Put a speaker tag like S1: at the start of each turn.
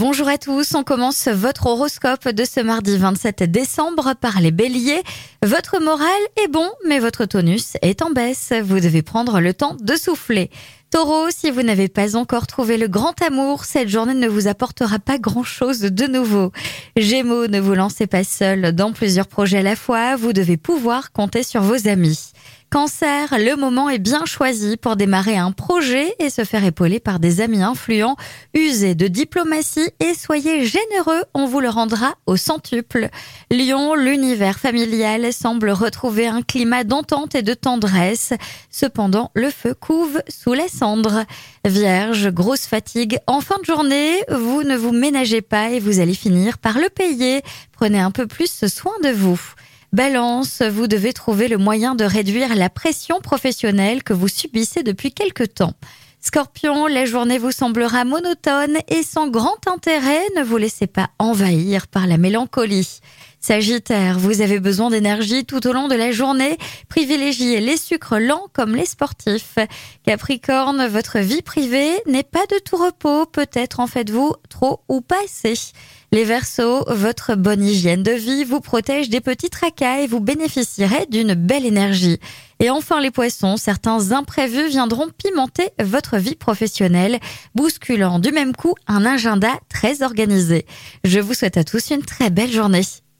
S1: Bonjour à tous, on commence votre horoscope de ce mardi 27 décembre par les béliers. Votre moral est bon, mais votre tonus est en baisse. Vous devez prendre le temps de souffler. Taureau, si vous n'avez pas encore trouvé le grand amour, cette journée ne vous apportera pas grand-chose de nouveau. Gémeaux, ne vous lancez pas seul dans plusieurs projets à la fois, vous devez pouvoir compter sur vos amis. Cancer, le moment est bien choisi pour démarrer un projet et se faire épauler par des amis influents. Usez de diplomatie et soyez généreux, on vous le rendra au centuple. Lion, l'univers familial semble retrouver un climat d'entente et de tendresse. Cependant, le feu couve sous les cendres. Vierge, grosse fatigue en fin de journée, vous ne vous ménagez pas et vous allez finir par le payer. Prenez un peu plus soin de vous. Balance, vous devez trouver le moyen de réduire la pression professionnelle que vous subissez depuis quelque temps. Scorpion, la journée vous semblera monotone et sans grand intérêt, ne vous laissez pas envahir par la mélancolie. Sagittaire, vous avez besoin d'énergie tout au long de la journée, privilégiez les sucres lents comme les sportifs. Capricorne, votre vie privée n'est pas de tout repos, peut-être en faites-vous trop ou pas assez. Les Verseaux, votre bonne hygiène de vie vous protège des petits tracas et vous bénéficierez d'une belle énergie. Et enfin les poissons, certains imprévus viendront pimenter votre vie professionnelle, bousculant du même coup un agenda très organisé. Je vous souhaite à tous une très belle journée.